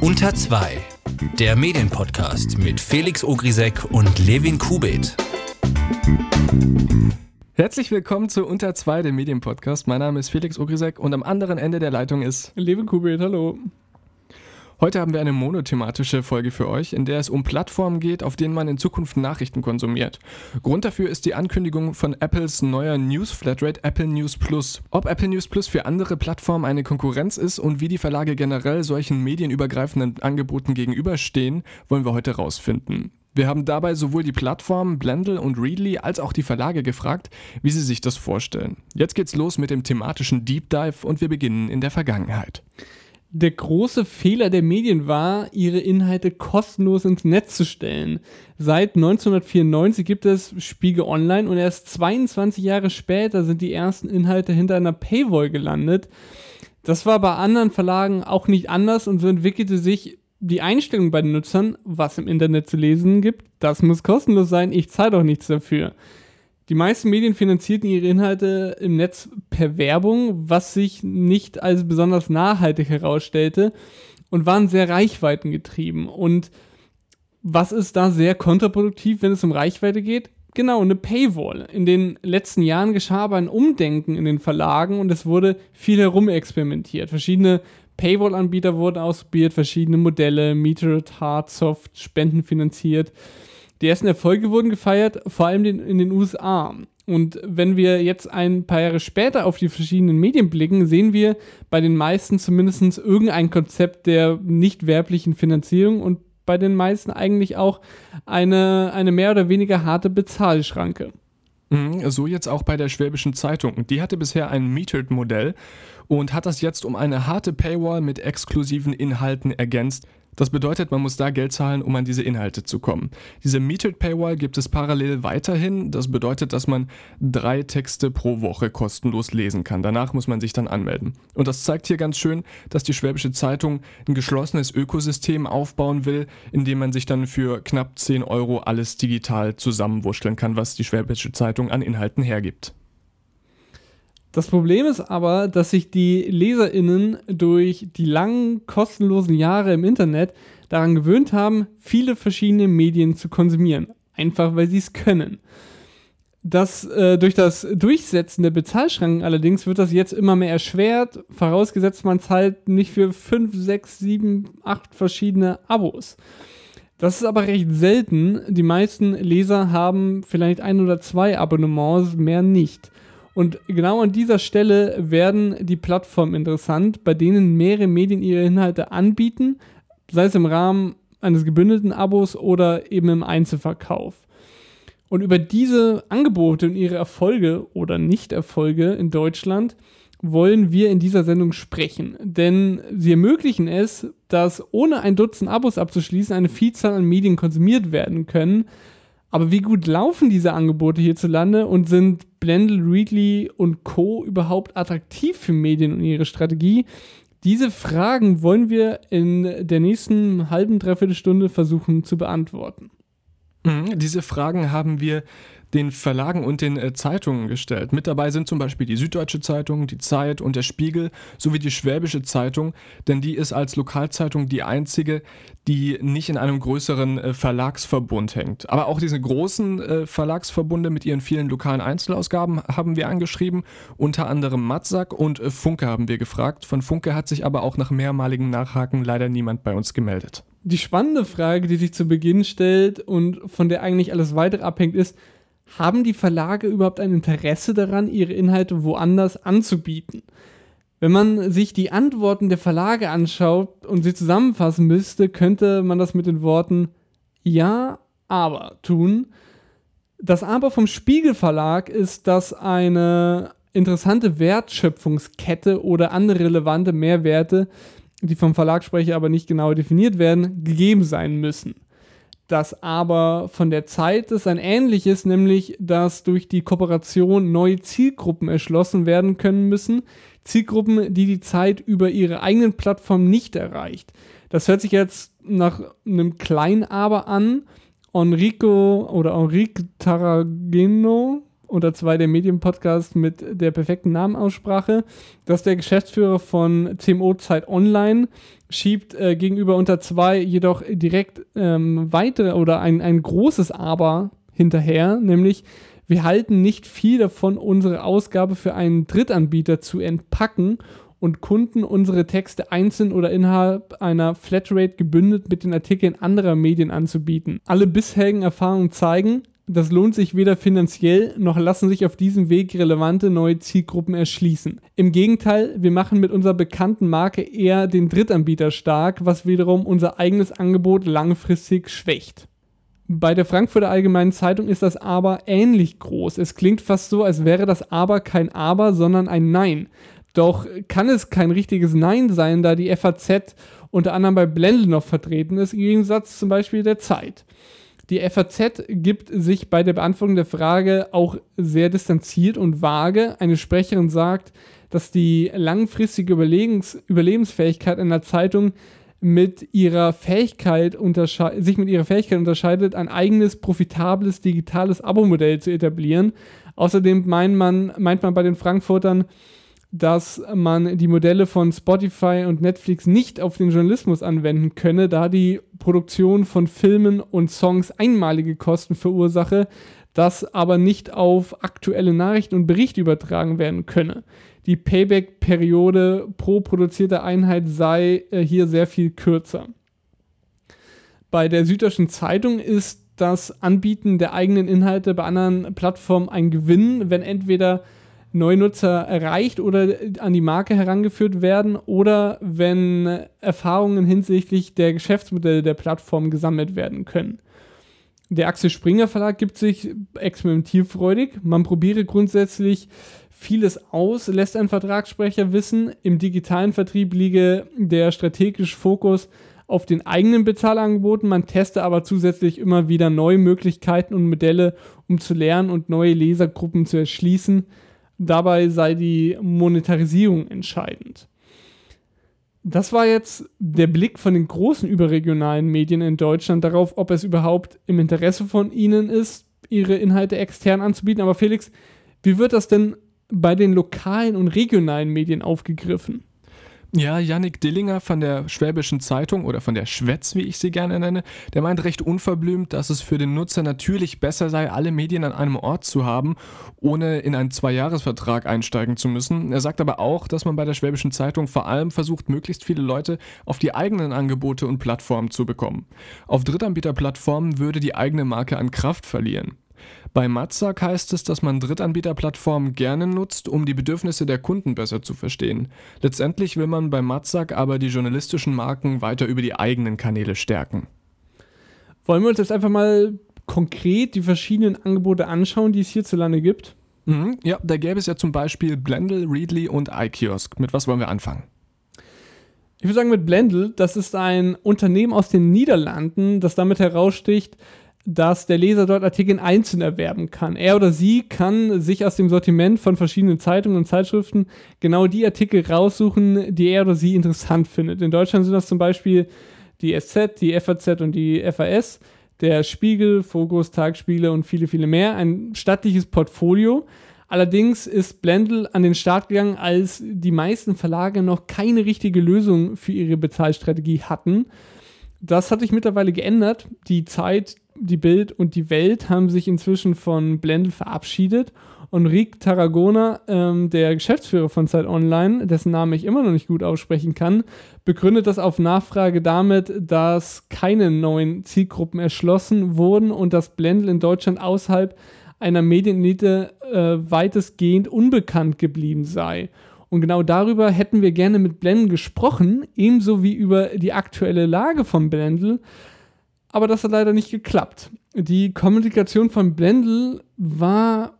Unter 2, der Medienpodcast mit Felix Ogrisek und Levin Kubit. Herzlich willkommen zu Unter 2, dem Medienpodcast. Mein Name ist Felix Ogrisek und am anderen Ende der Leitung ist Levin Kubit, hallo. Heute haben wir eine monothematische Folge für euch, in der es um Plattformen geht, auf denen man in Zukunft Nachrichten konsumiert. Grund dafür ist die Ankündigung von Apples neuer News Flatrate Apple News Plus. Ob Apple News Plus für andere Plattformen eine Konkurrenz ist und wie die Verlage generell solchen medienübergreifenden Angeboten gegenüberstehen, wollen wir heute rausfinden. Wir haben dabei sowohl die Plattformen Blendle und Readly als auch die Verlage gefragt, wie sie sich das vorstellen. Jetzt geht's los mit dem thematischen Deep Dive und wir beginnen in der Vergangenheit der große Fehler der Medien war, ihre Inhalte kostenlos ins Netz zu stellen. Seit 1994 gibt es Spiegel Online und erst 22 Jahre später sind die ersten Inhalte hinter einer Paywall gelandet. Das war bei anderen Verlagen auch nicht anders und so entwickelte sich die Einstellung bei den Nutzern, was im Internet zu lesen gibt, das muss kostenlos sein, ich zahle doch nichts dafür. Die meisten Medien finanzierten ihre Inhalte im Netz per Werbung, was sich nicht als besonders nachhaltig herausstellte und waren sehr reichweitengetrieben. Und was ist da sehr kontraproduktiv, wenn es um Reichweite geht? Genau, eine Paywall. In den letzten Jahren geschah aber ein Umdenken in den Verlagen und es wurde viel herumexperimentiert. Verschiedene Paywall-Anbieter wurden ausprobiert, verschiedene Modelle, Metered, Hardsoft, Spenden finanziert. Die ersten Erfolge wurden gefeiert, vor allem in den USA. Und wenn wir jetzt ein paar Jahre später auf die verschiedenen Medien blicken, sehen wir bei den meisten zumindest irgendein Konzept der nicht werblichen Finanzierung und bei den meisten eigentlich auch eine, eine mehr oder weniger harte Bezahlschranke. Mhm, so jetzt auch bei der Schwäbischen Zeitung. Die hatte bisher ein Metered-Modell und hat das jetzt um eine harte Paywall mit exklusiven Inhalten ergänzt, das bedeutet, man muss da Geld zahlen, um an diese Inhalte zu kommen. Diese Metered Paywall gibt es parallel weiterhin. Das bedeutet, dass man drei Texte pro Woche kostenlos lesen kann. Danach muss man sich dann anmelden. Und das zeigt hier ganz schön, dass die Schwäbische Zeitung ein geschlossenes Ökosystem aufbauen will, in dem man sich dann für knapp 10 Euro alles digital zusammenwurschteln kann, was die Schwäbische Zeitung an Inhalten hergibt. Das Problem ist aber, dass sich die LeserInnen durch die langen kostenlosen Jahre im Internet daran gewöhnt haben, viele verschiedene Medien zu konsumieren. Einfach weil sie es können. Das, äh, durch das Durchsetzen der Bezahlschranken allerdings wird das jetzt immer mehr erschwert, vorausgesetzt man zahlt nicht für 5, 6, 7, 8 verschiedene Abos. Das ist aber recht selten. Die meisten Leser haben vielleicht ein oder zwei Abonnements, mehr nicht. Und genau an dieser Stelle werden die Plattformen interessant, bei denen mehrere Medien ihre Inhalte anbieten, sei es im Rahmen eines gebündelten Abos oder eben im Einzelverkauf. Und über diese Angebote und ihre Erfolge oder Nichterfolge in Deutschland wollen wir in dieser Sendung sprechen. Denn sie ermöglichen es, dass ohne ein Dutzend Abos abzuschließen eine Vielzahl an Medien konsumiert werden können, aber wie gut laufen diese Angebote hierzulande und sind Blendle, Readly und Co. überhaupt attraktiv für Medien und ihre Strategie? Diese Fragen wollen wir in der nächsten halben, dreiviertel Stunde versuchen zu beantworten. Mhm, diese Fragen haben wir den Verlagen und den äh, Zeitungen gestellt. Mit dabei sind zum Beispiel die Süddeutsche Zeitung, die Zeit und der Spiegel sowie die Schwäbische Zeitung, denn die ist als Lokalzeitung die einzige, die nicht in einem größeren äh, Verlagsverbund hängt. Aber auch diese großen äh, Verlagsverbunde mit ihren vielen lokalen Einzelausgaben haben wir angeschrieben, unter anderem Matzak und äh, Funke haben wir gefragt. Von Funke hat sich aber auch nach mehrmaligen Nachhaken leider niemand bei uns gemeldet. Die spannende Frage, die sich zu Beginn stellt und von der eigentlich alles weitere abhängt, ist, haben die Verlage überhaupt ein Interesse daran, ihre Inhalte woanders anzubieten? Wenn man sich die Antworten der Verlage anschaut und sie zusammenfassen müsste, könnte man das mit den Worten Ja, aber tun. Das Aber vom Spiegel Verlag ist, dass eine interessante Wertschöpfungskette oder andere relevante Mehrwerte, die vom Verlagssprecher aber nicht genau definiert werden, gegeben sein müssen das aber von der Zeit ist ein ähnliches, nämlich dass durch die Kooperation neue Zielgruppen erschlossen werden können müssen. Zielgruppen, die die Zeit über ihre eigenen Plattformen nicht erreicht. Das hört sich jetzt nach einem kleinen Aber an. Enrico oder Enrique Taragino unter zwei der Medienpodcast mit der perfekten Namenaussprache, dass der Geschäftsführer von CMO Zeit Online schiebt äh, gegenüber unter zwei jedoch direkt ähm, weitere oder ein, ein großes Aber hinterher, nämlich wir halten nicht viel davon, unsere Ausgabe für einen Drittanbieter zu entpacken und Kunden unsere Texte einzeln oder innerhalb einer Flatrate gebündelt mit den Artikeln anderer Medien anzubieten. Alle bisherigen Erfahrungen zeigen, das lohnt sich weder finanziell noch lassen sich auf diesem Weg relevante neue Zielgruppen erschließen. Im Gegenteil, wir machen mit unserer bekannten Marke eher den Drittanbieter stark, was wiederum unser eigenes Angebot langfristig schwächt. Bei der Frankfurter Allgemeinen Zeitung ist das Aber ähnlich groß. Es klingt fast so, als wäre das Aber kein Aber, sondern ein Nein. Doch kann es kein richtiges Nein sein, da die FAZ unter anderem bei Blendl noch vertreten ist, im Gegensatz zum Beispiel der Zeit. Die FAZ gibt sich bei der Beantwortung der Frage auch sehr distanziert und vage. Eine Sprecherin sagt, dass die langfristige Überlegens Überlebensfähigkeit einer Zeitung mit ihrer Fähigkeit sich mit ihrer Fähigkeit unterscheidet, ein eigenes profitables digitales Abo-Modell zu etablieren. Außerdem meint man, meint man bei den Frankfurtern, dass man die Modelle von Spotify und Netflix nicht auf den Journalismus anwenden könne, da die Produktion von Filmen und Songs einmalige Kosten verursache, das aber nicht auf aktuelle Nachrichten und Berichte übertragen werden könne. Die Payback-Periode pro produzierte Einheit sei äh, hier sehr viel kürzer. Bei der Süddeutschen Zeitung ist das Anbieten der eigenen Inhalte bei anderen Plattformen ein Gewinn, wenn entweder neue Nutzer erreicht oder an die Marke herangeführt werden oder wenn Erfahrungen hinsichtlich der Geschäftsmodelle der Plattform gesammelt werden können. Der Axel Springer Verlag gibt sich experimentierfreudig. Man probiere grundsätzlich vieles aus, lässt ein Vertragssprecher wissen. Im digitalen Vertrieb liege der strategische Fokus auf den eigenen Bezahlangeboten. Man teste aber zusätzlich immer wieder neue Möglichkeiten und Modelle, um zu lernen und neue Lesergruppen zu erschließen. Dabei sei die Monetarisierung entscheidend. Das war jetzt der Blick von den großen überregionalen Medien in Deutschland darauf, ob es überhaupt im Interesse von ihnen ist, ihre Inhalte extern anzubieten. Aber Felix, wie wird das denn bei den lokalen und regionalen Medien aufgegriffen? Ja, Yannick Dillinger von der Schwäbischen Zeitung oder von der Schwätz, wie ich sie gerne nenne, der meint recht unverblümt, dass es für den Nutzer natürlich besser sei, alle Medien an einem Ort zu haben, ohne in einen Zweijahresvertrag einsteigen zu müssen. Er sagt aber auch, dass man bei der Schwäbischen Zeitung vor allem versucht, möglichst viele Leute auf die eigenen Angebote und Plattformen zu bekommen. Auf Drittanbieterplattformen würde die eigene Marke an Kraft verlieren. Bei Matzak heißt es, dass man Drittanbieterplattformen gerne nutzt, um die Bedürfnisse der Kunden besser zu verstehen. Letztendlich will man bei Matzak aber die journalistischen Marken weiter über die eigenen Kanäle stärken. Wollen wir uns jetzt einfach mal konkret die verschiedenen Angebote anschauen, die es hierzulande gibt? Mhm, ja, da gäbe es ja zum Beispiel Blendle, Readly und iKiosk. Mit was wollen wir anfangen? Ich würde sagen mit Blendle, das ist ein Unternehmen aus den Niederlanden, das damit heraussticht, dass der Leser dort Artikel einzeln erwerben kann. Er oder sie kann sich aus dem Sortiment von verschiedenen Zeitungen und Zeitschriften genau die Artikel raussuchen, die er oder sie interessant findet. In Deutschland sind das zum Beispiel die SZ, die FAZ und die FAS, der Spiegel, Fokus, Tagspiele und viele, viele mehr. Ein stattliches Portfolio. Allerdings ist Blendl an den Start gegangen, als die meisten Verlage noch keine richtige Lösung für ihre Bezahlstrategie hatten. Das hat sich mittlerweile geändert. Die Zeit, die Bild und die Welt haben sich inzwischen von Blendl verabschiedet. Und Rick Tarragona, ähm, der Geschäftsführer von Zeit Online, dessen Namen ich immer noch nicht gut aussprechen kann, begründet das auf Nachfrage damit, dass keine neuen Zielgruppen erschlossen wurden und dass Blendl in Deutschland außerhalb einer Medienelite äh, weitestgehend unbekannt geblieben sei. Und genau darüber hätten wir gerne mit Blendl gesprochen, ebenso wie über die aktuelle Lage von Blendl aber das hat leider nicht geklappt. Die Kommunikation von Blendl war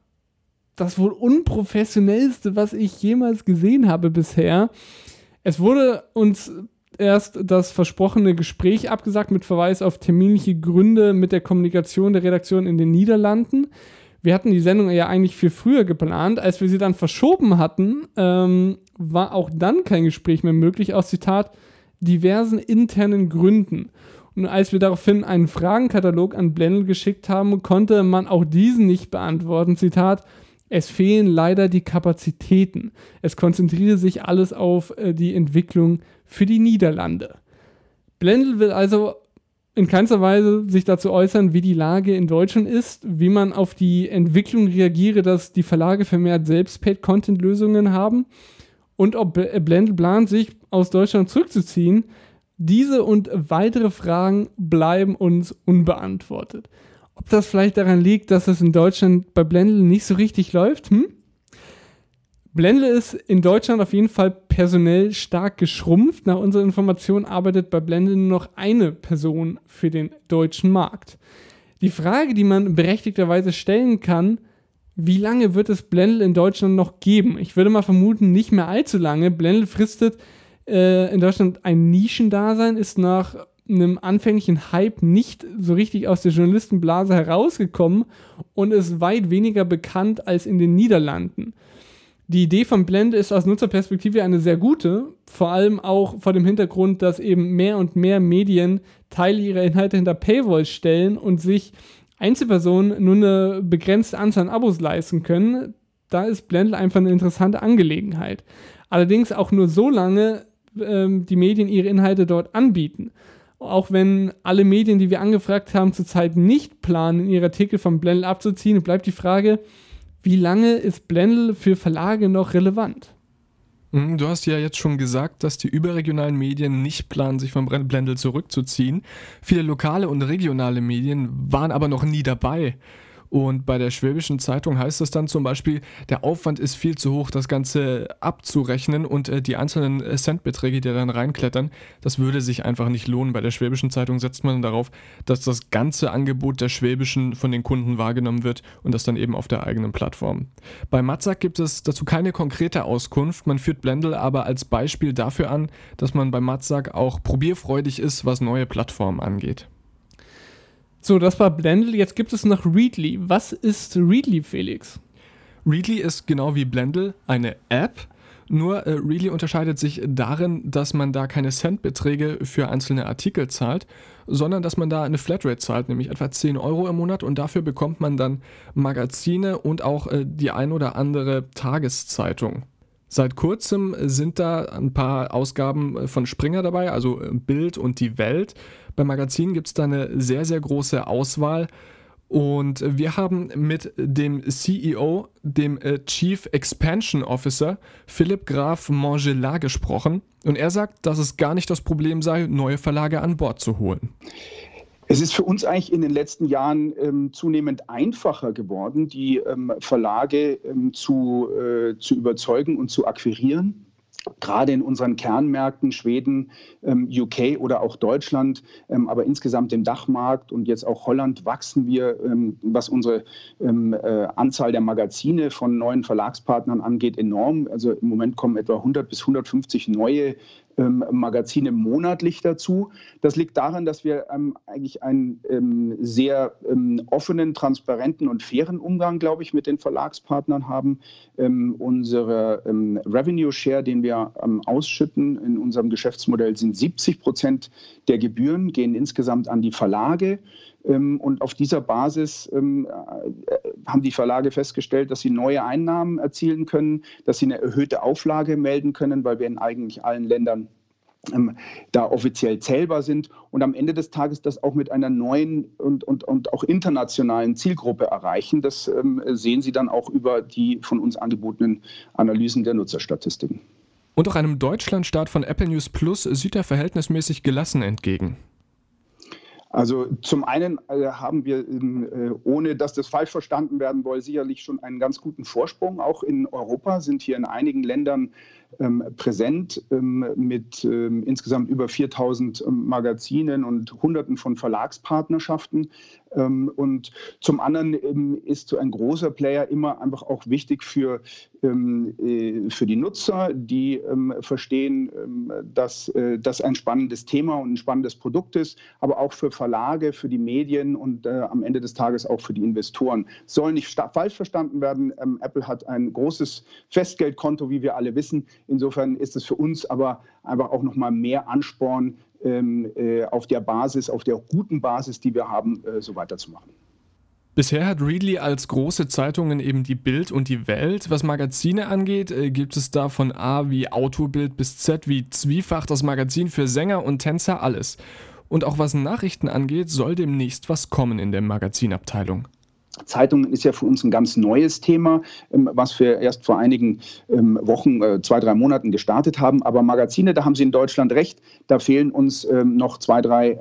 das wohl unprofessionellste, was ich jemals gesehen habe bisher. Es wurde uns erst das versprochene Gespräch abgesagt mit Verweis auf terminliche Gründe mit der Kommunikation der Redaktion in den Niederlanden. Wir hatten die Sendung ja eigentlich viel früher geplant. Als wir sie dann verschoben hatten, ähm, war auch dann kein Gespräch mehr möglich, aus Zitat diversen internen Gründen. Und als wir daraufhin einen Fragenkatalog an Blendl geschickt haben, konnte man auch diesen nicht beantworten. Zitat, es fehlen leider die Kapazitäten. Es konzentriere sich alles auf äh, die Entwicklung für die Niederlande. Blendl will also in keinster Weise sich dazu äußern, wie die Lage in Deutschland ist, wie man auf die Entwicklung reagiere, dass die Verlage vermehrt selbst Paid-Content-Lösungen haben und ob Blendl plant, sich aus Deutschland zurückzuziehen. Diese und weitere Fragen bleiben uns unbeantwortet. Ob das vielleicht daran liegt, dass es in Deutschland bei Blendl nicht so richtig läuft? Hm? Blendle ist in Deutschland auf jeden Fall personell stark geschrumpft. Nach unserer Information arbeitet bei Blendle nur noch eine Person für den deutschen Markt. Die Frage, die man berechtigterweise stellen kann, wie lange wird es Blendle in Deutschland noch geben? Ich würde mal vermuten, nicht mehr allzu lange. Blendle fristet äh, in Deutschland ein Nischendasein, ist nach einem anfänglichen Hype nicht so richtig aus der Journalistenblase herausgekommen und ist weit weniger bekannt als in den Niederlanden die Idee von Blend ist aus Nutzerperspektive eine sehr gute, vor allem auch vor dem Hintergrund, dass eben mehr und mehr Medien Teile ihrer Inhalte hinter Paywall stellen und sich Einzelpersonen nur eine begrenzte Anzahl an Abos leisten können. Da ist Blendl einfach eine interessante Angelegenheit. Allerdings auch nur so lange ähm, die Medien ihre Inhalte dort anbieten. Auch wenn alle Medien, die wir angefragt haben, zurzeit nicht planen, ihre Artikel von Blendl abzuziehen, bleibt die Frage, wie lange ist Blendl für Verlage noch relevant? Mhm, du hast ja jetzt schon gesagt, dass die überregionalen Medien nicht planen, sich vom Blendl zurückzuziehen. Viele lokale und regionale Medien waren aber noch nie dabei. Und bei der Schwäbischen Zeitung heißt es dann zum Beispiel, der Aufwand ist viel zu hoch, das Ganze abzurechnen und äh, die einzelnen äh, Centbeträge, die dann reinklettern, das würde sich einfach nicht lohnen. Bei der Schwäbischen Zeitung setzt man darauf, dass das ganze Angebot der Schwäbischen von den Kunden wahrgenommen wird und das dann eben auf der eigenen Plattform. Bei Matzak gibt es dazu keine konkrete Auskunft, man führt Blendl aber als Beispiel dafür an, dass man bei Matzak auch probierfreudig ist, was neue Plattformen angeht. So, das war Blendl. Jetzt gibt es noch Readly. Was ist Readly, Felix? Readly ist genau wie Blendl eine App. Nur äh, Readly unterscheidet sich darin, dass man da keine Centbeträge für einzelne Artikel zahlt, sondern dass man da eine Flatrate zahlt, nämlich etwa 10 Euro im Monat und dafür bekommt man dann Magazine und auch äh, die ein oder andere Tageszeitung. Seit kurzem sind da ein paar Ausgaben von Springer dabei, also Bild und die Welt. Beim Magazin gibt es da eine sehr, sehr große Auswahl. Und wir haben mit dem CEO, dem äh, Chief Expansion Officer, Philipp Graf Mangelat gesprochen. Und er sagt, dass es gar nicht das Problem sei, neue Verlage an Bord zu holen. Es ist für uns eigentlich in den letzten Jahren ähm, zunehmend einfacher geworden, die ähm, Verlage ähm, zu, äh, zu überzeugen und zu akquirieren gerade in unseren Kernmärkten Schweden, ähm, UK oder auch Deutschland, ähm, aber insgesamt im Dachmarkt und jetzt auch Holland wachsen wir, ähm, was unsere äh, Anzahl der Magazine von neuen Verlagspartnern angeht, enorm. Also im Moment kommen etwa 100 bis 150 neue ähm, Magazine monatlich dazu. Das liegt daran, dass wir ähm, eigentlich einen ähm, sehr ähm, offenen, transparenten und fairen Umgang, glaube ich, mit den Verlagspartnern haben. Ähm, unsere ähm, Revenue Share, den wir ausschütten in unserem Geschäftsmodell, sind 70 Prozent der Gebühren, gehen insgesamt an die Verlage. Ähm, und auf dieser Basis ähm, äh, haben die Verlage festgestellt, dass sie neue Einnahmen erzielen können, dass sie eine erhöhte Auflage melden können, weil wir in eigentlich allen Ländern ähm, da offiziell zählbar sind und am Ende des Tages das auch mit einer neuen und, und, und auch internationalen Zielgruppe erreichen. Das ähm, sehen Sie dann auch über die von uns angebotenen Analysen der Nutzerstatistiken. Und auch einem Deutschlandstart von Apple News Plus sieht er verhältnismäßig gelassen entgegen. Also zum einen äh, haben wir, äh, ohne dass das falsch verstanden werden soll, sicherlich schon einen ganz guten Vorsprung. Auch in Europa sind hier in einigen Ländern präsent ähm, mit ähm, insgesamt über 4000 ähm, Magazinen und Hunderten von Verlagspartnerschaften. Ähm, und zum anderen ähm, ist so ein großer Player immer einfach auch wichtig für, äh, für die Nutzer, die verstehen, dass äh, das ein spannendes Thema und ein spannendes Produkt ist, aber auch für Verlage, für die Medien und äh, am Ende des Tages auch für die Investoren. Soll nicht falsch verstanden werden. Apple hat ein großes Festgeldkonto, wie wir alle wissen Insofern ist es für uns aber einfach auch nochmal mehr Ansporn, ähm, äh, auf der Basis, auf der guten Basis, die wir haben, äh, so weiterzumachen. Bisher hat Readly als große Zeitungen eben die Bild und die Welt. Was Magazine angeht, äh, gibt es da von A wie Autobild bis Z wie Zwiefach das Magazin für Sänger und Tänzer alles. Und auch was Nachrichten angeht, soll demnächst was kommen in der Magazinabteilung. Zeitungen ist ja für uns ein ganz neues Thema, ähm, was wir erst vor einigen ähm, Wochen, äh, zwei, drei Monaten gestartet haben. Aber Magazine, da haben Sie in Deutschland recht, da fehlen uns ähm, noch zwei, drei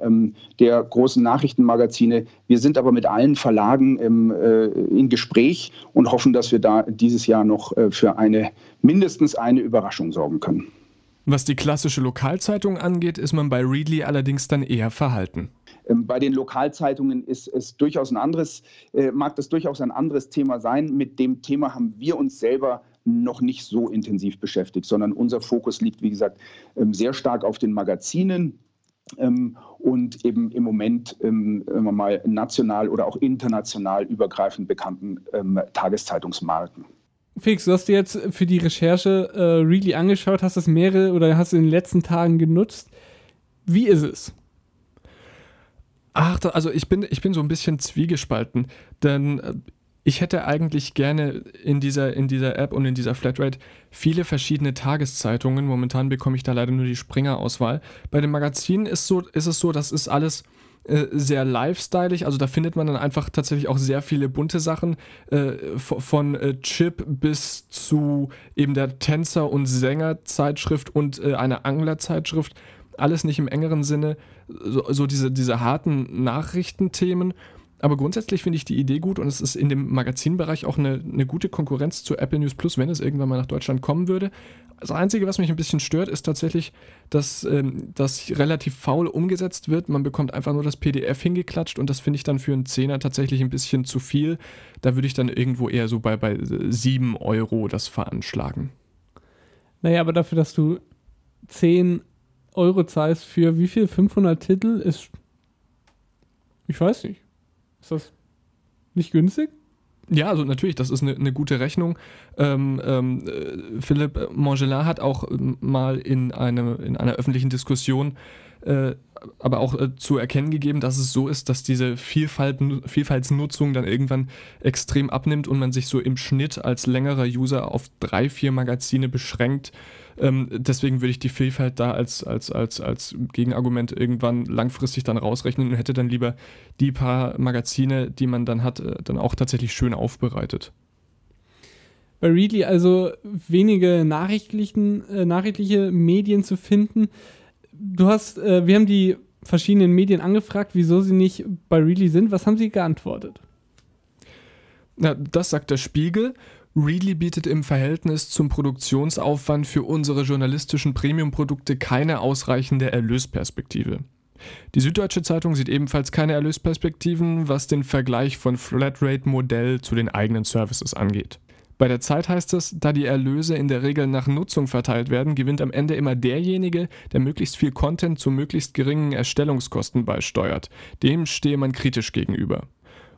der großen Nachrichtenmagazine. Wir sind aber mit allen Verlagen äh, in Gespräch und hoffen, dass wir da dieses Jahr noch äh, für eine mindestens eine Überraschung sorgen können. Was die klassische Lokalzeitung angeht, ist man bei Readly allerdings dann eher verhalten. Ähm, bei den Lokalzeitungen ist es durchaus ein anderes, äh, mag das durchaus ein anderes Thema sein. Mit dem Thema haben wir uns selber noch nicht so intensiv beschäftigt, sondern unser Fokus liegt, wie gesagt, ähm, sehr stark auf den Magazinen. Ähm, und eben im Moment ähm, mal national oder auch international übergreifend bekannten Tageszeitungsmarken. Felix, du hast dir jetzt für die Recherche äh, Really angeschaut, hast das mehrere oder hast du in den letzten Tagen genutzt. Wie ist es? Ach, also ich bin, ich bin so ein bisschen zwiegespalten, denn äh, ich hätte eigentlich gerne in dieser, in dieser App und in dieser Flatrate viele verschiedene Tageszeitungen. Momentan bekomme ich da leider nur die Springer-Auswahl. Bei den Magazinen ist, so, ist es so, das ist alles äh, sehr lifestyleig. Also da findet man dann einfach tatsächlich auch sehr viele bunte Sachen. Äh, von äh, Chip bis zu eben der Tänzer- und Sängerzeitschrift und äh, einer Anglerzeitschrift alles nicht im engeren Sinne, so, so diese, diese harten Nachrichtenthemen. Aber grundsätzlich finde ich die Idee gut und es ist in dem Magazinbereich auch eine, eine gute Konkurrenz zu Apple News Plus, wenn es irgendwann mal nach Deutschland kommen würde. Das Einzige, was mich ein bisschen stört, ist tatsächlich, dass ähm, das relativ faul umgesetzt wird. Man bekommt einfach nur das PDF hingeklatscht und das finde ich dann für einen Zehner tatsächlich ein bisschen zu viel. Da würde ich dann irgendwo eher so bei, bei 7 Euro das veranschlagen. Naja, aber dafür, dass du 10 Euro zahlst für wie viel? 500 Titel ist. Ich weiß nicht. Ist das nicht günstig? Ja, also natürlich, das ist eine, eine gute Rechnung. Ähm, ähm, äh, Philipp Mongelin hat auch ähm, mal in, eine, in einer öffentlichen Diskussion äh, aber auch äh, zu erkennen gegeben, dass es so ist, dass diese Vielfalt, Vielfaltsnutzung dann irgendwann extrem abnimmt und man sich so im Schnitt als längerer User auf drei, vier Magazine beschränkt. Ähm, deswegen würde ich die Vielfalt da als, als, als, als Gegenargument irgendwann langfristig dann rausrechnen und hätte dann lieber die paar Magazine, die man dann hat, äh, dann auch tatsächlich schön aufbereitet. Bei Readly also wenige nachrichtlichen, äh, nachrichtliche Medien zu finden du hast, äh, wir haben die verschiedenen Medien angefragt, wieso sie nicht bei Readly sind. Was haben sie geantwortet? Na, das sagt der Spiegel. Readly bietet im Verhältnis zum Produktionsaufwand für unsere journalistischen Premium-Produkte keine ausreichende Erlösperspektive. Die Süddeutsche Zeitung sieht ebenfalls keine Erlösperspektiven, was den Vergleich von Flatrate-Modell zu den eigenen Services angeht. Bei der Zeit heißt es, da die Erlöse in der Regel nach Nutzung verteilt werden, gewinnt am Ende immer derjenige, der möglichst viel Content zu möglichst geringen Erstellungskosten beisteuert. Dem stehe man kritisch gegenüber.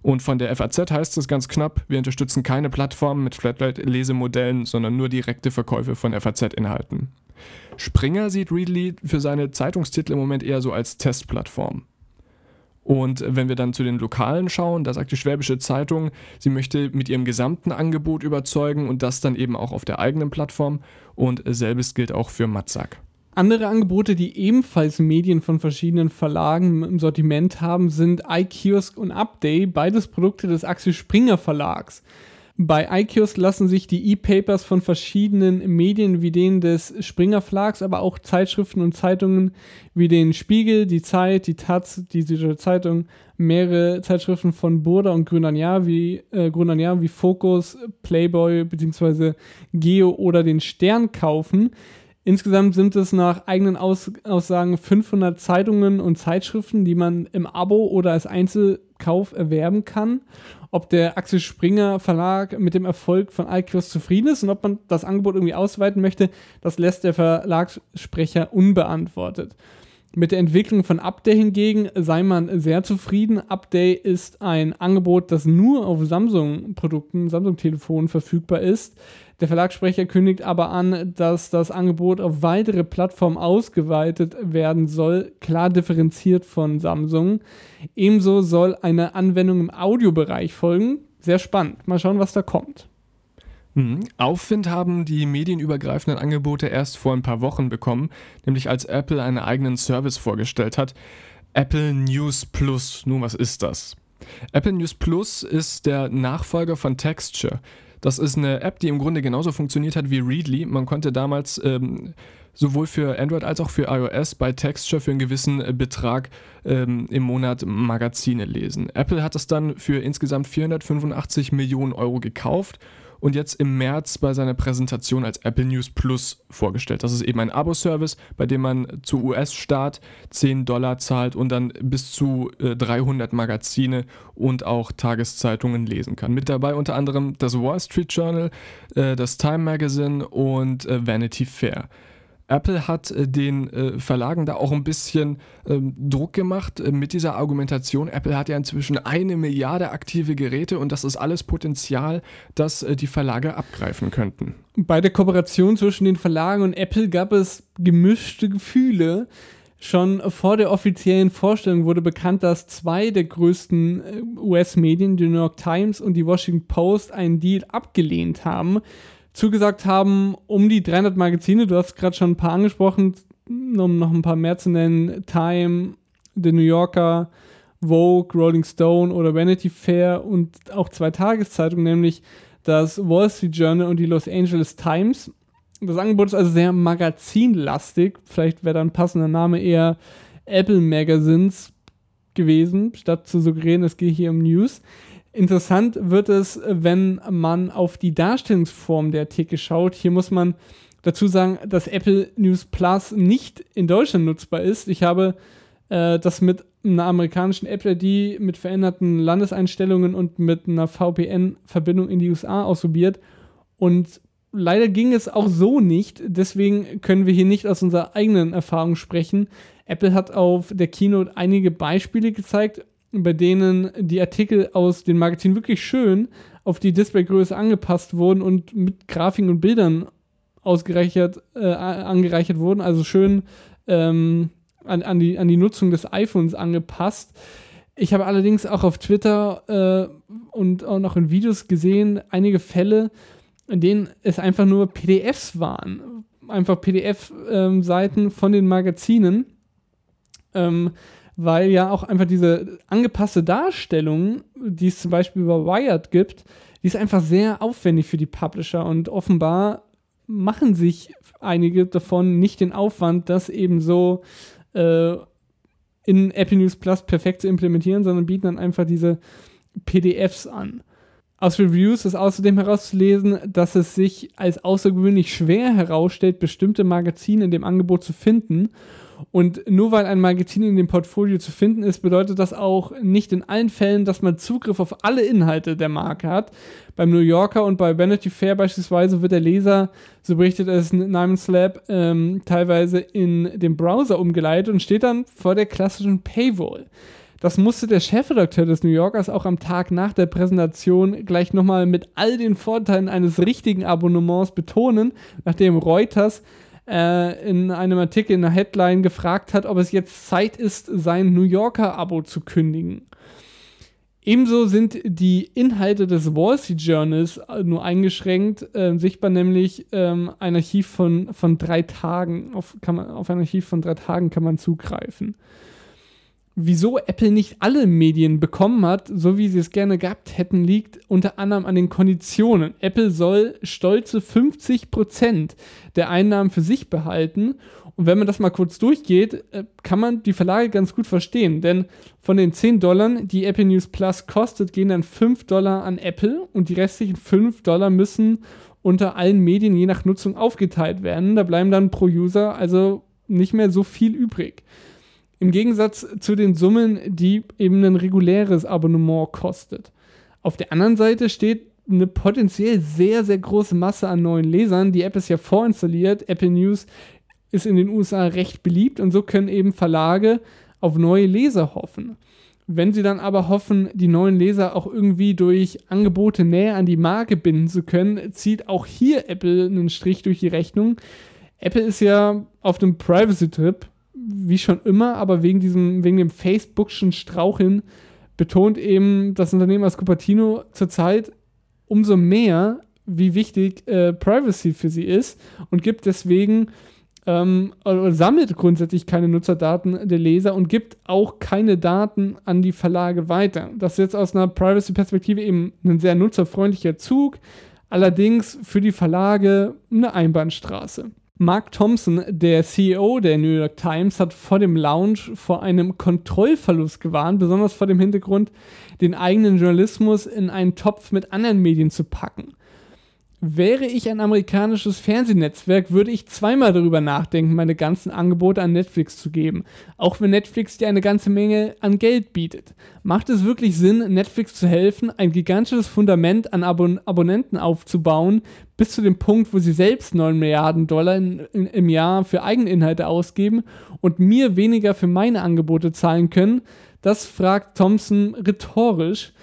Und von der FAZ heißt es ganz knapp, wir unterstützen keine Plattformen mit Flatrate-Lesemodellen, sondern nur direkte Verkäufe von FAZ-Inhalten. Springer sieht Readly für seine Zeitungstitel im Moment eher so als Testplattform. Und wenn wir dann zu den Lokalen schauen, da sagt die Schwäbische Zeitung, sie möchte mit ihrem gesamten Angebot überzeugen und das dann eben auch auf der eigenen Plattform. Und selbes gilt auch für Matzak. Andere Angebote, die ebenfalls Medien von verschiedenen Verlagen im Sortiment haben, sind iKiosk und Update, beides Produkte des Axel Springer Verlags. Bei iKiosk lassen sich die E-Papers von verschiedenen Medien wie denen des Springer Verlags, aber auch Zeitschriften und Zeitungen wie den Spiegel, die Zeit, die Taz, die Süddeutsche Zeitung, mehrere Zeitschriften von Burda und Grüner Jahr wie, äh, wie Focus, Playboy bzw. Geo oder den Stern kaufen. Insgesamt sind es nach eigenen Aus Aussagen 500 Zeitungen und Zeitschriften, die man im Abo oder als Einzelkauf erwerben kann ob der Axel Springer Verlag mit dem Erfolg von iQuest zufrieden ist und ob man das Angebot irgendwie ausweiten möchte, das lässt der Verlagssprecher unbeantwortet. Mit der Entwicklung von Update hingegen sei man sehr zufrieden. Update ist ein Angebot, das nur auf Samsung-Produkten, Samsung-Telefonen verfügbar ist. Der Verlagssprecher kündigt aber an, dass das Angebot auf weitere Plattformen ausgeweitet werden soll, klar differenziert von Samsung. Ebenso soll eine Anwendung im Audiobereich folgen. Sehr spannend. Mal schauen, was da kommt. Mhm. Aufwind haben die medienübergreifenden Angebote erst vor ein paar Wochen bekommen, nämlich als Apple einen eigenen Service vorgestellt hat. Apple News Plus. Nun, was ist das? Apple News Plus ist der Nachfolger von Texture. Das ist eine App, die im Grunde genauso funktioniert hat wie Readly. Man konnte damals ähm, sowohl für Android als auch für iOS bei Texture für einen gewissen äh, Betrag ähm, im Monat Magazine lesen. Apple hat das dann für insgesamt 485 Millionen Euro gekauft und jetzt im März bei seiner Präsentation als Apple News Plus vorgestellt. Das ist eben ein Abo-Service, bei dem man zu US-Start 10 Dollar zahlt und dann bis zu äh, 300 Magazine und auch Tageszeitungen lesen kann. Mit dabei unter anderem das Wall Street Journal, äh, das Time Magazine und äh, Vanity Fair. Apple hat äh, den äh, Verlagen da auch ein bisschen ähm, Druck gemacht äh, mit dieser Argumentation. Apple hat ja inzwischen eine Milliarde aktive Geräte und das ist alles Potenzial, das die Verlage abgreifen könnten. Bei der Kooperation zwischen den Verlagen und Apple gab es gemischte Gefühle. Schon vor der offiziellen Vorstellung wurde bekannt, dass zwei der größten US-Medien, die New York Times und die Washington Post, einen Deal abgelehnt haben zugesagt haben, um die 300 Magazine, du hast gerade schon ein paar angesprochen, um noch ein paar mehr zu nennen, Time, The New Yorker, Vogue, Rolling Stone oder Vanity Fair und auch zwei Tageszeitungen, nämlich das Wall Street Journal und die Los Angeles Times. Das Angebot ist also sehr magazinlastig. Vielleicht wäre da ein passender Name eher Apple Magazines gewesen, statt zu suggerieren, es geht hier um News. Interessant wird es, wenn man auf die Darstellungsform der Artikel schaut. Hier muss man dazu sagen, dass Apple News Plus nicht in Deutschland nutzbar ist. Ich habe äh, das mit einer amerikanischen Apple ID mit veränderten Landeseinstellungen und mit einer VPN-Verbindung in die USA ausprobiert. Und leider ging es auch so nicht. Deswegen können wir hier nicht aus unserer eigenen Erfahrung sprechen. Apple hat auf der Keynote einige Beispiele gezeigt bei denen die Artikel aus den Magazinen wirklich schön auf die Displaygröße angepasst wurden und mit Grafiken und Bildern ausgereichert, äh, angereichert wurden, also schön ähm, an, an, die, an die Nutzung des iPhones angepasst. Ich habe allerdings auch auf Twitter äh, und auch noch in Videos gesehen, einige Fälle, in denen es einfach nur PDFs waren. Einfach PDF-Seiten ähm, von den Magazinen. Ähm, weil ja auch einfach diese angepasste Darstellung, die es zum Beispiel über Wired gibt, die ist einfach sehr aufwendig für die Publisher und offenbar machen sich einige davon nicht den Aufwand, das eben so äh, in Apple News Plus perfekt zu implementieren, sondern bieten dann einfach diese PDFs an. Aus Reviews ist außerdem herauszulesen, dass es sich als außergewöhnlich schwer herausstellt, bestimmte Magazine in dem Angebot zu finden und nur weil ein Magazin in dem Portfolio zu finden ist, bedeutet das auch nicht in allen Fällen, dass man Zugriff auf alle Inhalte der Marke hat. Beim New Yorker und bei Vanity Fair beispielsweise wird der Leser, so berichtet es Nyman Lab, ähm, teilweise in den Browser umgeleitet und steht dann vor der klassischen Paywall. Das musste der Chefredakteur des New Yorkers auch am Tag nach der Präsentation gleich nochmal mit all den Vorteilen eines richtigen Abonnements betonen, nachdem Reuters äh, in einem Artikel in der Headline gefragt hat, ob es jetzt Zeit ist, sein New Yorker-Abo zu kündigen. Ebenso sind die Inhalte des Wall Street Journals nur eingeschränkt, äh, sichtbar nämlich ähm, ein Archiv von, von drei Tagen. Auf, kann man, auf ein Archiv von drei Tagen kann man zugreifen wieso Apple nicht alle Medien bekommen hat, so wie sie es gerne gehabt hätten, liegt unter anderem an den Konditionen. Apple soll stolze 50% der Einnahmen für sich behalten. Und wenn man das mal kurz durchgeht, äh, kann man die Verlage ganz gut verstehen. Denn von den 10 Dollar, die Apple News Plus kostet, gehen dann 5 Dollar an Apple und die restlichen 5 Dollar müssen unter allen Medien je nach Nutzung aufgeteilt werden. Da bleiben dann pro User also nicht mehr so viel übrig. Im Gegensatz zu den Summen, die eben ein reguläres Abonnement kostet. Auf der anderen Seite steht eine potenziell sehr, sehr große Masse an neuen Lesern. Die App ist ja vorinstalliert. Apple News ist in den USA recht beliebt und so können eben Verlage auf neue Leser hoffen. Wenn sie dann aber hoffen, die neuen Leser auch irgendwie durch Angebote näher an die Marke binden zu können, zieht auch hier Apple einen Strich durch die Rechnung. Apple ist ja auf dem Privacy-Trip, wie schon immer, aber wegen, diesem, wegen dem Facebookschen Straucheln betont eben das Unternehmen aus Cupertino zurzeit umso mehr, wie wichtig äh, Privacy für sie ist und gibt deswegen ähm, sammelt grundsätzlich keine Nutzerdaten der Leser und gibt auch keine Daten an die Verlage weiter. Das ist jetzt aus einer Privacy-Perspektive eben ein sehr nutzerfreundlicher Zug, allerdings für die Verlage eine Einbahnstraße. Mark Thompson, der CEO der New York Times, hat vor dem Launch vor einem Kontrollverlust gewarnt, besonders vor dem Hintergrund, den eigenen Journalismus in einen Topf mit anderen Medien zu packen. Wäre ich ein amerikanisches Fernsehnetzwerk, würde ich zweimal darüber nachdenken, meine ganzen Angebote an Netflix zu geben. Auch wenn Netflix dir eine ganze Menge an Geld bietet. Macht es wirklich Sinn, Netflix zu helfen, ein gigantisches Fundament an Abon Abonnenten aufzubauen, bis zu dem Punkt, wo sie selbst 9 Milliarden Dollar in, in, im Jahr für Eigeninhalte ausgeben und mir weniger für meine Angebote zahlen können? Das fragt Thompson rhetorisch.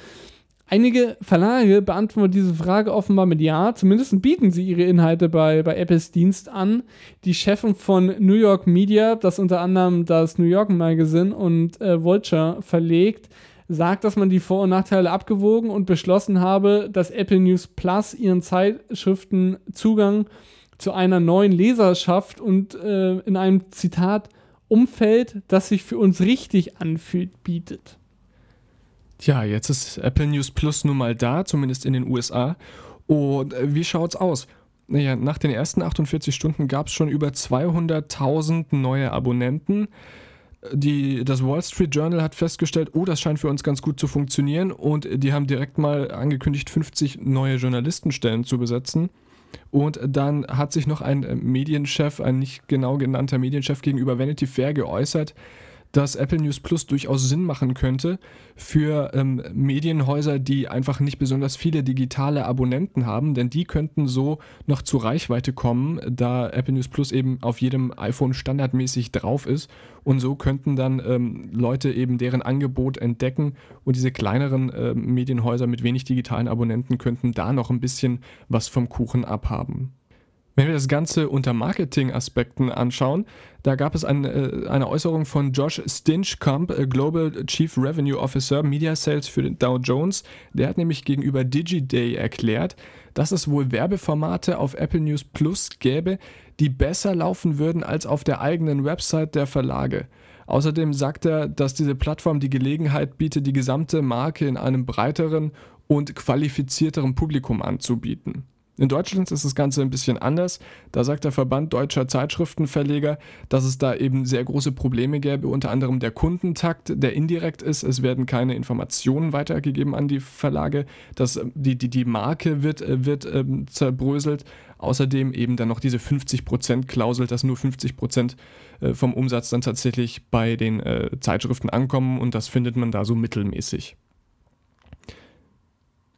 Einige Verlage beantworten diese Frage offenbar mit Ja. Zumindest bieten sie ihre Inhalte bei, bei Apples Dienst an. Die Chefin von New York Media, das unter anderem das New York Magazine und äh, Vulture verlegt, sagt, dass man die Vor- und Nachteile abgewogen und beschlossen habe, dass Apple News Plus ihren Zeitschriften Zugang zu einer neuen Leserschaft und äh, in einem Zitat Umfeld, das sich für uns richtig anfühlt, bietet. Ja, jetzt ist Apple News Plus nun mal da, zumindest in den USA. Und äh, wie schaut's aus? Naja, nach den ersten 48 Stunden gab es schon über 200.000 neue Abonnenten. Die, das Wall Street Journal hat festgestellt, oh, das scheint für uns ganz gut zu funktionieren und die haben direkt mal angekündigt, 50 neue Journalistenstellen zu besetzen. Und dann hat sich noch ein Medienchef, ein nicht genau genannter Medienchef gegenüber Vanity Fair geäußert, dass Apple News Plus durchaus Sinn machen könnte für ähm, Medienhäuser, die einfach nicht besonders viele digitale Abonnenten haben, denn die könnten so noch zur Reichweite kommen, da Apple News Plus eben auf jedem iPhone standardmäßig drauf ist und so könnten dann ähm, Leute eben deren Angebot entdecken und diese kleineren äh, Medienhäuser mit wenig digitalen Abonnenten könnten da noch ein bisschen was vom Kuchen abhaben. Wenn wir das Ganze unter Marketing-Aspekten anschauen, da gab es ein, äh, eine Äußerung von Josh Stinchcomb, äh, Global Chief Revenue Officer Media Sales für den Dow Jones. Der hat nämlich gegenüber DigiDay erklärt, dass es wohl Werbeformate auf Apple News Plus gäbe, die besser laufen würden als auf der eigenen Website der Verlage. Außerdem sagt er, dass diese Plattform die Gelegenheit bietet, die gesamte Marke in einem breiteren und qualifizierteren Publikum anzubieten. In Deutschland ist das Ganze ein bisschen anders. Da sagt der Verband deutscher Zeitschriftenverleger, dass es da eben sehr große Probleme gäbe, unter anderem der Kundentakt, der indirekt ist. Es werden keine Informationen weitergegeben an die Verlage. Das, die, die, die Marke wird, äh, wird ähm, zerbröselt. Außerdem eben dann noch diese 50%-Klausel, dass nur 50% äh, vom Umsatz dann tatsächlich bei den äh, Zeitschriften ankommen und das findet man da so mittelmäßig.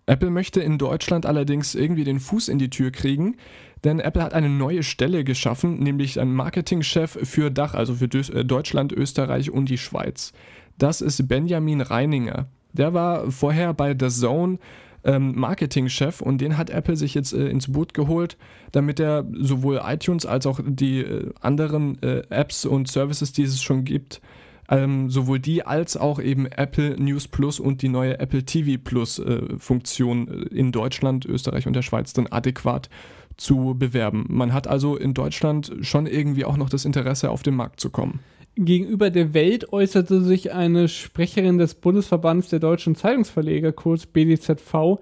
Apple möchte in Deutschland allerdings irgendwie den Fuß in die Tür kriegen, denn Apple hat eine neue Stelle geschaffen, nämlich einen Marketingchef für Dach, also für äh, Deutschland, Österreich und die Schweiz. Das ist Benjamin Reininger. Der war vorher bei The Zone ähm, Marketingchef und den hat Apple sich jetzt äh, ins Boot geholt, damit er sowohl iTunes als auch die äh, anderen äh, Apps und Services, die es schon gibt, ähm, sowohl die als auch eben Apple News Plus und die neue Apple TV Plus äh, Funktion äh, in Deutschland, Österreich und der Schweiz dann adäquat zu bewerben. Man hat also in Deutschland schon irgendwie auch noch das Interesse, auf den Markt zu kommen. Gegenüber der Welt äußerte sich eine Sprecherin des Bundesverbands der deutschen Zeitungsverleger, kurz BDZV,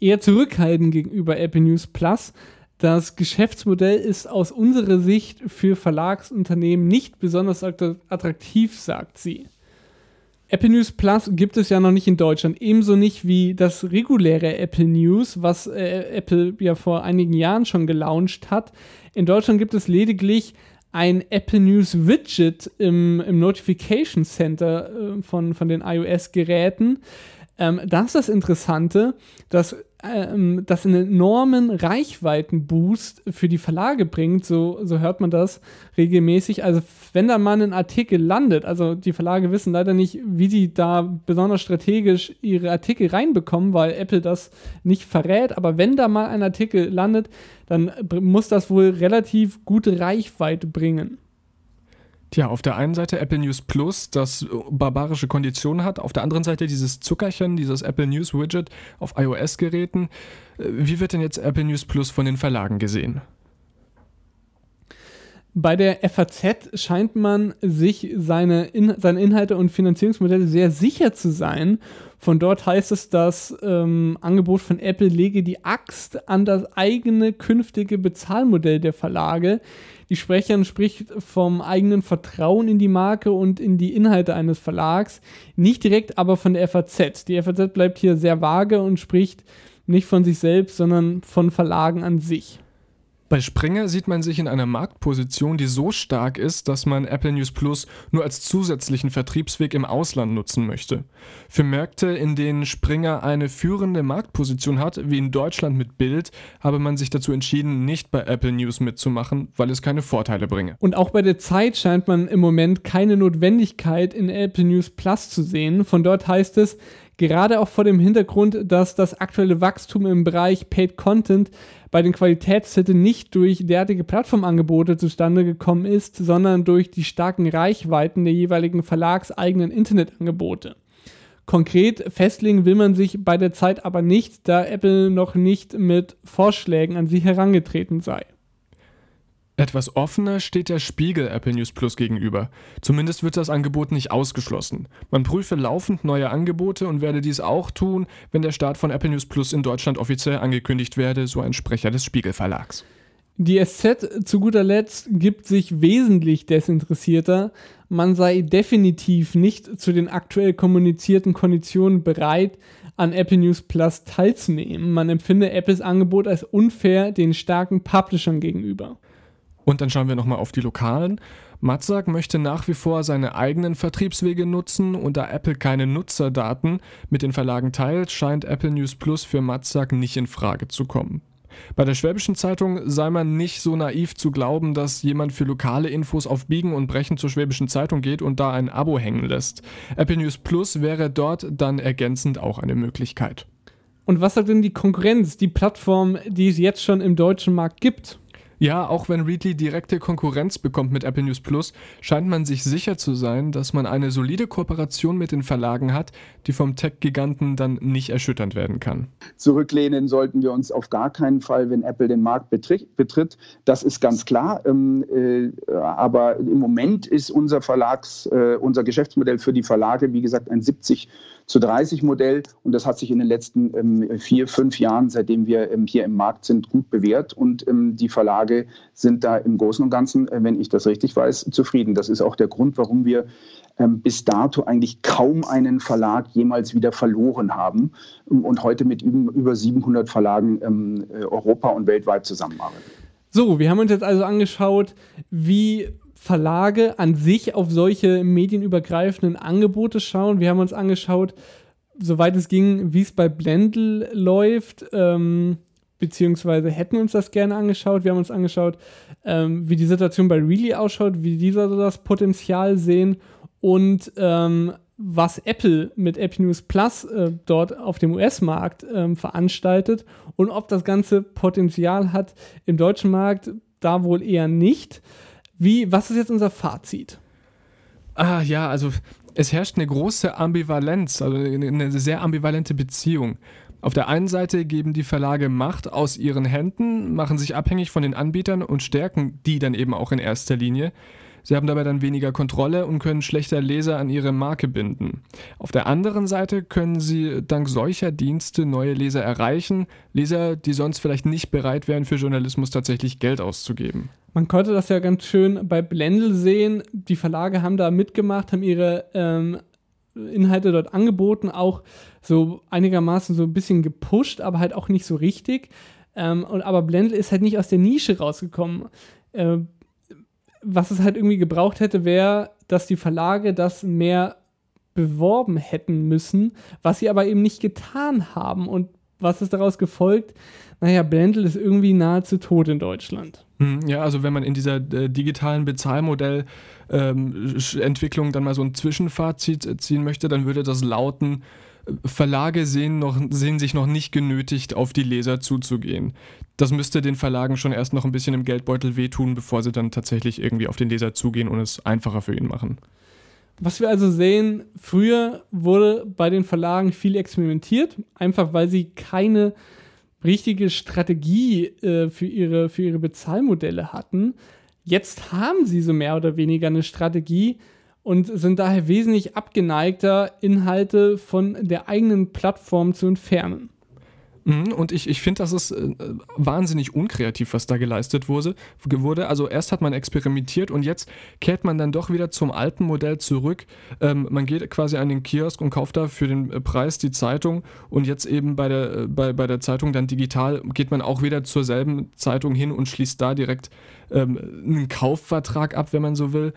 eher zurückhaltend gegenüber Apple News Plus, das Geschäftsmodell ist aus unserer Sicht für Verlagsunternehmen nicht besonders attraktiv, sagt sie. Apple News Plus gibt es ja noch nicht in Deutschland, ebenso nicht wie das reguläre Apple News, was äh, Apple ja vor einigen Jahren schon gelauncht hat. In Deutschland gibt es lediglich ein Apple News Widget im, im Notification Center äh, von, von den iOS-Geräten. Ähm, das ist das Interessante, dass ähm, das einen enormen Reichweitenboost für die Verlage bringt, so, so hört man das regelmäßig. Also wenn da mal ein Artikel landet, also die Verlage wissen leider nicht, wie sie da besonders strategisch ihre Artikel reinbekommen, weil Apple das nicht verrät, aber wenn da mal ein Artikel landet, dann muss das wohl relativ gute Reichweite bringen. Tja, auf der einen Seite Apple News Plus, das barbarische Konditionen hat, auf der anderen Seite dieses Zuckerchen, dieses Apple News Widget auf iOS-Geräten. Äh, wie wird denn jetzt Apple News Plus von den Verlagen gesehen? Bei der FAZ scheint man sich seine, In seine Inhalte und Finanzierungsmodelle sehr sicher zu sein. Von dort heißt es, das ähm, Angebot von Apple lege die Axt an das eigene künftige Bezahlmodell der Verlage. Die Sprecherin spricht vom eigenen Vertrauen in die Marke und in die Inhalte eines Verlags, nicht direkt aber von der FAZ. Die FAZ bleibt hier sehr vage und spricht nicht von sich selbst, sondern von Verlagen an sich. Bei Springer sieht man sich in einer Marktposition, die so stark ist, dass man Apple News Plus nur als zusätzlichen Vertriebsweg im Ausland nutzen möchte. Für Märkte, in denen Springer eine führende Marktposition hat, wie in Deutschland mit Bild, habe man sich dazu entschieden, nicht bei Apple News mitzumachen, weil es keine Vorteile bringe. Und auch bei der Zeit scheint man im Moment keine Notwendigkeit in Apple News Plus zu sehen. Von dort heißt es, Gerade auch vor dem Hintergrund, dass das aktuelle Wachstum im Bereich Paid Content bei den Qualitätstiteln nicht durch derartige Plattformangebote zustande gekommen ist, sondern durch die starken Reichweiten der jeweiligen verlagseigenen Internetangebote. Konkret festlegen will man sich bei der Zeit aber nicht, da Apple noch nicht mit Vorschlägen an sie herangetreten sei. Etwas offener steht der Spiegel Apple News Plus gegenüber. Zumindest wird das Angebot nicht ausgeschlossen. Man prüfe laufend neue Angebote und werde dies auch tun, wenn der Start von Apple News Plus in Deutschland offiziell angekündigt werde, so ein Sprecher des Spiegel Verlags. Die SZ zu guter Letzt gibt sich wesentlich desinteressierter. Man sei definitiv nicht zu den aktuell kommunizierten Konditionen bereit, an Apple News Plus teilzunehmen. Man empfinde Apples Angebot als unfair den starken Publishern gegenüber. Und dann schauen wir nochmal auf die Lokalen. Matzak möchte nach wie vor seine eigenen Vertriebswege nutzen und da Apple keine Nutzerdaten mit den Verlagen teilt, scheint Apple News Plus für Matzak nicht in Frage zu kommen. Bei der Schwäbischen Zeitung sei man nicht so naiv zu glauben, dass jemand für lokale Infos auf Biegen und Brechen zur Schwäbischen Zeitung geht und da ein Abo hängen lässt. Apple News Plus wäre dort dann ergänzend auch eine Möglichkeit. Und was sagt denn die Konkurrenz, die Plattform, die es jetzt schon im deutschen Markt gibt? Ja, auch wenn Readly direkte Konkurrenz bekommt mit Apple News Plus, scheint man sich sicher zu sein, dass man eine solide Kooperation mit den Verlagen hat, die vom Tech-Giganten dann nicht erschüttert werden kann. Zurücklehnen sollten wir uns auf gar keinen Fall, wenn Apple den Markt betritt. Das ist ganz klar. Ähm, äh, aber im Moment ist unser Verlags, äh, unser Geschäftsmodell für die Verlage, wie gesagt, ein 70 zu 30 Modell. Und das hat sich in den letzten ähm, vier, fünf Jahren, seitdem wir ähm, hier im Markt sind, gut bewährt. Und die Verlage sind da im Großen und Ganzen, äh, wenn ich das richtig weiß, zufrieden. Das ist auch der Grund, warum wir ähm, bis dato eigentlich kaum einen Verlag jemals wieder verloren haben und heute mit über 700 Verlagen ähm, äh, Europa und weltweit zusammenarbeiten. So, wir haben uns jetzt also angeschaut, wie Verlage an sich auf solche medienübergreifenden Angebote schauen. Wir haben uns angeschaut, soweit es ging, wie es bei Blendl läuft, ähm, beziehungsweise hätten uns das gerne angeschaut. Wir haben uns angeschaut, ähm, wie die Situation bei Really ausschaut, wie dieser so das Potenzial sehen und ähm, was Apple mit Apple News Plus äh, dort auf dem US-Markt ähm, veranstaltet und ob das Ganze Potenzial hat im deutschen Markt, da wohl eher nicht. Wie, was ist jetzt unser Fazit? Ah ja, also es herrscht eine große Ambivalenz, also eine sehr ambivalente Beziehung. Auf der einen Seite geben die Verlage Macht aus ihren Händen, machen sich abhängig von den Anbietern und stärken die dann eben auch in erster Linie. Sie haben dabei dann weniger Kontrolle und können schlechter Leser an ihre Marke binden. Auf der anderen Seite können sie dank solcher Dienste neue Leser erreichen, Leser, die sonst vielleicht nicht bereit wären, für Journalismus tatsächlich Geld auszugeben. Man konnte das ja ganz schön bei Blendl sehen. Die Verlage haben da mitgemacht, haben ihre ähm, Inhalte dort angeboten, auch so einigermaßen so ein bisschen gepusht, aber halt auch nicht so richtig. Ähm, und, aber Blendl ist halt nicht aus der Nische rausgekommen. Äh, was es halt irgendwie gebraucht hätte, wäre, dass die Verlage das mehr beworben hätten müssen, was sie aber eben nicht getan haben. Und was ist daraus gefolgt? Naja, Blendl ist irgendwie nahezu tot in Deutschland. Hm, ja, also wenn man in dieser äh, digitalen Bezahlmodellentwicklung ähm, dann mal so ein Zwischenfazit äh, ziehen möchte, dann würde das lauten, äh, Verlage sehen, noch, sehen sich noch nicht genötigt, auf die Leser zuzugehen. Das müsste den Verlagen schon erst noch ein bisschen im Geldbeutel wehtun, bevor sie dann tatsächlich irgendwie auf den Leser zugehen und es einfacher für ihn machen. Was wir also sehen, früher wurde bei den Verlagen viel experimentiert, einfach weil sie keine richtige Strategie äh, für, ihre, für ihre Bezahlmodelle hatten. Jetzt haben sie so mehr oder weniger eine Strategie und sind daher wesentlich abgeneigter, Inhalte von der eigenen Plattform zu entfernen. Mhm, und ich, ich finde, das ist äh, wahnsinnig unkreativ, was da geleistet wurde. Also erst hat man experimentiert und jetzt kehrt man dann doch wieder zum alten Modell zurück. Ähm, man geht quasi an den Kiosk und kauft da für den äh, Preis die Zeitung und jetzt eben bei der, äh, bei, bei der Zeitung dann digital geht man auch wieder zur selben Zeitung hin und schließt da direkt ähm, einen Kaufvertrag ab, wenn man so will.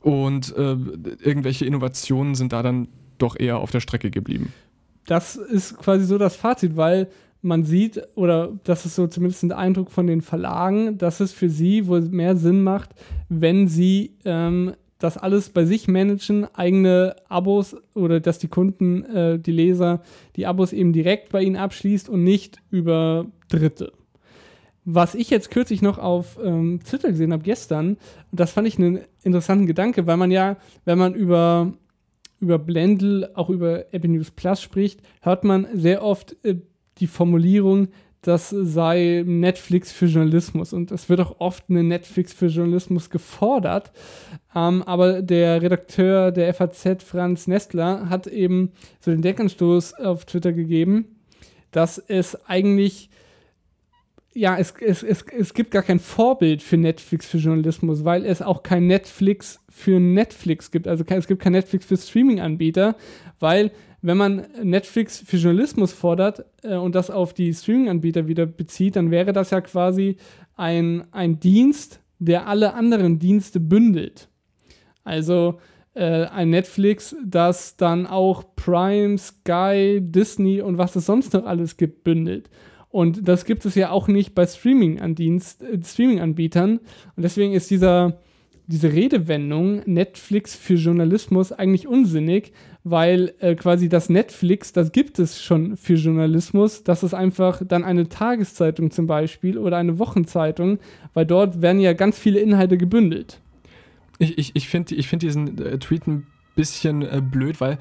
Und äh, irgendwelche Innovationen sind da dann doch eher auf der Strecke geblieben. Das ist quasi so das Fazit, weil man sieht, oder das ist so zumindest ein Eindruck von den Verlagen, dass es für sie wohl mehr Sinn macht, wenn sie ähm, das alles bei sich managen, eigene Abos oder dass die Kunden, äh, die Leser, die Abos eben direkt bei ihnen abschließt und nicht über Dritte. Was ich jetzt kürzlich noch auf ähm, Twitter gesehen habe, gestern, das fand ich einen interessanten Gedanke, weil man ja, wenn man über, über Blendl, auch über Apple News Plus spricht, hört man sehr oft äh, die Formulierung, das sei Netflix für Journalismus. Und es wird auch oft eine Netflix für Journalismus gefordert. Ähm, aber der Redakteur der FAZ, Franz Nestler, hat eben so den Deckanstoß auf Twitter gegeben, dass es eigentlich ja, es, es, es, es gibt gar kein Vorbild für Netflix für Journalismus, weil es auch kein Netflix für Netflix gibt. Also es gibt kein Netflix für Streaming-Anbieter, weil wenn man Netflix für Journalismus fordert äh, und das auf die Streaming-Anbieter wieder bezieht, dann wäre das ja quasi ein, ein Dienst, der alle anderen Dienste bündelt. Also äh, ein Netflix, das dann auch Prime, Sky, Disney und was es sonst noch alles gibt, bündelt. Und das gibt es ja auch nicht bei Streaming-Anbietern. Äh, Streaming und deswegen ist dieser, diese Redewendung Netflix für Journalismus eigentlich unsinnig, weil äh, quasi das Netflix, das gibt es schon für Journalismus. Das ist einfach dann eine Tageszeitung zum Beispiel oder eine Wochenzeitung, weil dort werden ja ganz viele Inhalte gebündelt. Ich, ich, ich finde ich find diesen äh, Tweet ein bisschen äh, blöd, weil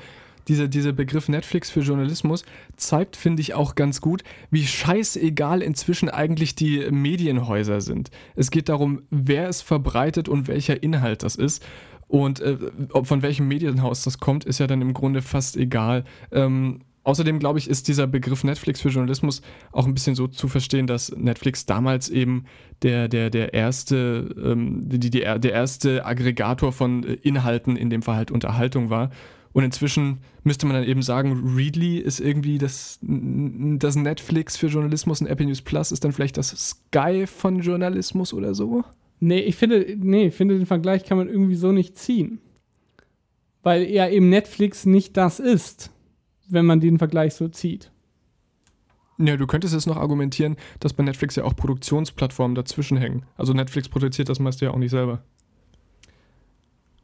dieser, dieser Begriff Netflix für Journalismus zeigt, finde ich, auch ganz gut, wie scheißegal inzwischen eigentlich die Medienhäuser sind. Es geht darum, wer es verbreitet und welcher Inhalt das ist. Und äh, ob von welchem Medienhaus das kommt, ist ja dann im Grunde fast egal. Ähm, außerdem glaube ich, ist dieser Begriff Netflix für Journalismus auch ein bisschen so zu verstehen, dass Netflix damals eben der, der, der erste, ähm, die, die, der erste Aggregator von Inhalten, in dem Fall halt Unterhaltung war. Und inzwischen müsste man dann eben sagen, Readly ist irgendwie das, das Netflix für Journalismus und Apple News Plus ist dann vielleicht das Sky von Journalismus oder so. Nee, ich finde, nee, ich finde, den Vergleich kann man irgendwie so nicht ziehen. Weil ja eben Netflix nicht das ist, wenn man den Vergleich so zieht. Ja, du könntest jetzt noch argumentieren, dass bei Netflix ja auch Produktionsplattformen dazwischen hängen. Also Netflix produziert das meist ja auch nicht selber.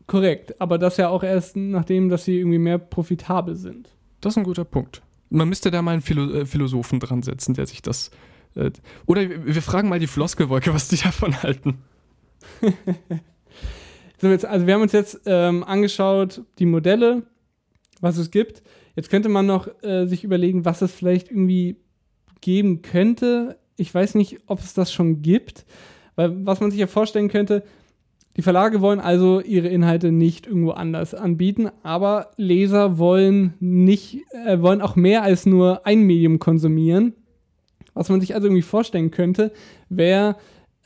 Korrekt, aber das ja auch erst nachdem, dass sie irgendwie mehr profitabel sind. Das ist ein guter Punkt. Man müsste da mal einen Philo äh, Philosophen dran setzen, der sich das. Äh, oder wir fragen mal die Floskelwolke, was die davon halten. so, jetzt, also wir haben uns jetzt ähm, angeschaut, die Modelle, was es gibt. Jetzt könnte man noch äh, sich überlegen, was es vielleicht irgendwie geben könnte. Ich weiß nicht, ob es das schon gibt, weil was man sich ja vorstellen könnte, die Verlage wollen also ihre Inhalte nicht irgendwo anders anbieten, aber Leser wollen nicht, äh, wollen auch mehr als nur ein Medium konsumieren. Was man sich also irgendwie vorstellen könnte, wäre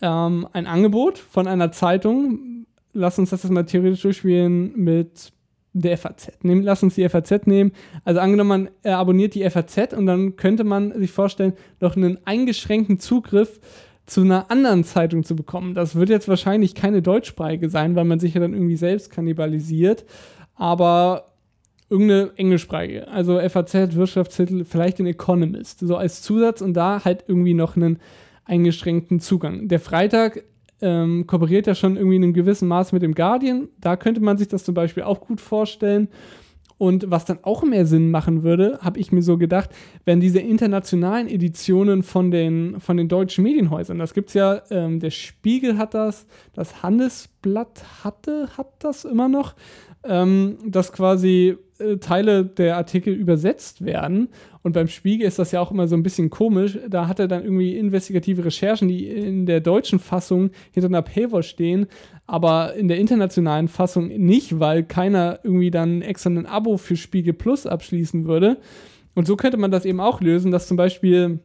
ähm, ein Angebot von einer Zeitung. Lass uns das jetzt mal theoretisch durchspielen mit der FAZ. Nehm, lass uns die FAZ nehmen. Also angenommen, man äh, abonniert die FAZ und dann könnte man sich vorstellen, noch einen eingeschränkten Zugriff zu einer anderen Zeitung zu bekommen. Das wird jetzt wahrscheinlich keine deutschsprachige sein, weil man sich ja dann irgendwie selbst kannibalisiert. Aber irgendeine englischsprachige, also FAZ, Wirtschaftstitel, vielleicht den Economist, so als Zusatz und da halt irgendwie noch einen eingeschränkten Zugang. Der Freitag ähm, kooperiert ja schon irgendwie in einem gewissen Maß mit dem Guardian, da könnte man sich das zum Beispiel auch gut vorstellen. Und was dann auch mehr Sinn machen würde, habe ich mir so gedacht, wenn diese internationalen Editionen von den, von den deutschen Medienhäusern, das gibt es ja, ähm, der Spiegel hat das, das Handelsblatt hatte, hat das immer noch, ähm, dass quasi äh, Teile der Artikel übersetzt werden. Und beim Spiegel ist das ja auch immer so ein bisschen komisch. Da hat er dann irgendwie investigative Recherchen, die in der deutschen Fassung hinter einer Paywall stehen, aber in der internationalen Fassung nicht, weil keiner irgendwie dann extra ein Abo für Spiegel Plus abschließen würde. Und so könnte man das eben auch lösen, dass zum Beispiel,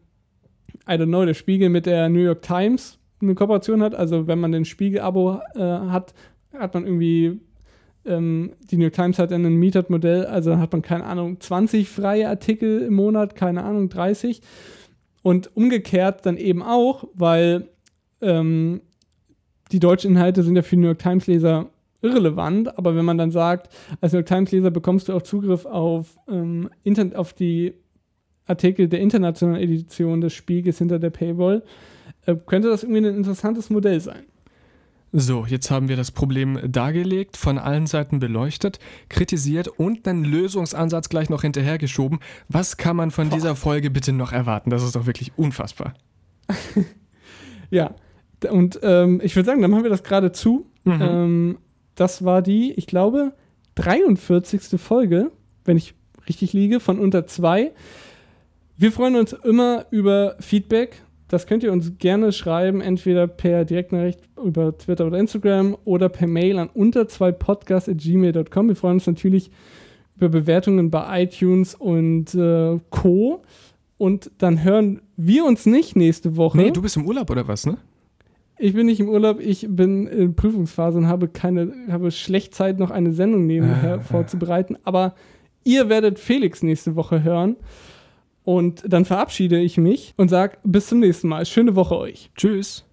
I don't know, der Spiegel mit der New York Times eine Kooperation hat. Also wenn man den Spiegel-Abo äh, hat, hat man irgendwie ähm, die New York Times hat ein Metered-Modell, also hat man, keine Ahnung, 20 freie Artikel im Monat, keine Ahnung, 30. Und umgekehrt dann eben auch, weil ähm, die deutschen Inhalte sind ja für New York Times-Leser irrelevant, aber wenn man dann sagt, als New York Times-Leser bekommst du auch Zugriff auf, ähm, Internet, auf die Artikel der internationalen Edition des Spiegels hinter der Paywall, äh, könnte das irgendwie ein interessantes Modell sein. So, jetzt haben wir das Problem dargelegt, von allen Seiten beleuchtet, kritisiert und einen Lösungsansatz gleich noch hinterhergeschoben. Was kann man von dieser Folge bitte noch erwarten? Das ist doch wirklich unfassbar. ja, und ähm, ich würde sagen, dann machen wir das gerade zu. Mhm. Ähm, das war die, ich glaube, 43. Folge, wenn ich richtig liege, von unter zwei. Wir freuen uns immer über Feedback das könnt ihr uns gerne schreiben, entweder per Direktnachricht über Twitter oder Instagram oder per Mail an unter zwei podcast.gmail.com. Wir freuen uns natürlich über Bewertungen bei iTunes und äh, Co. Und dann hören wir uns nicht nächste Woche. Nee, du bist im Urlaub oder was, ne? Ich bin nicht im Urlaub, ich bin in Prüfungsphase und habe keine, habe schlecht Zeit, noch eine Sendung nebenher äh, vorzubereiten. Aber ihr werdet Felix nächste Woche hören. Und dann verabschiede ich mich und sage bis zum nächsten Mal. Schöne Woche euch. Tschüss.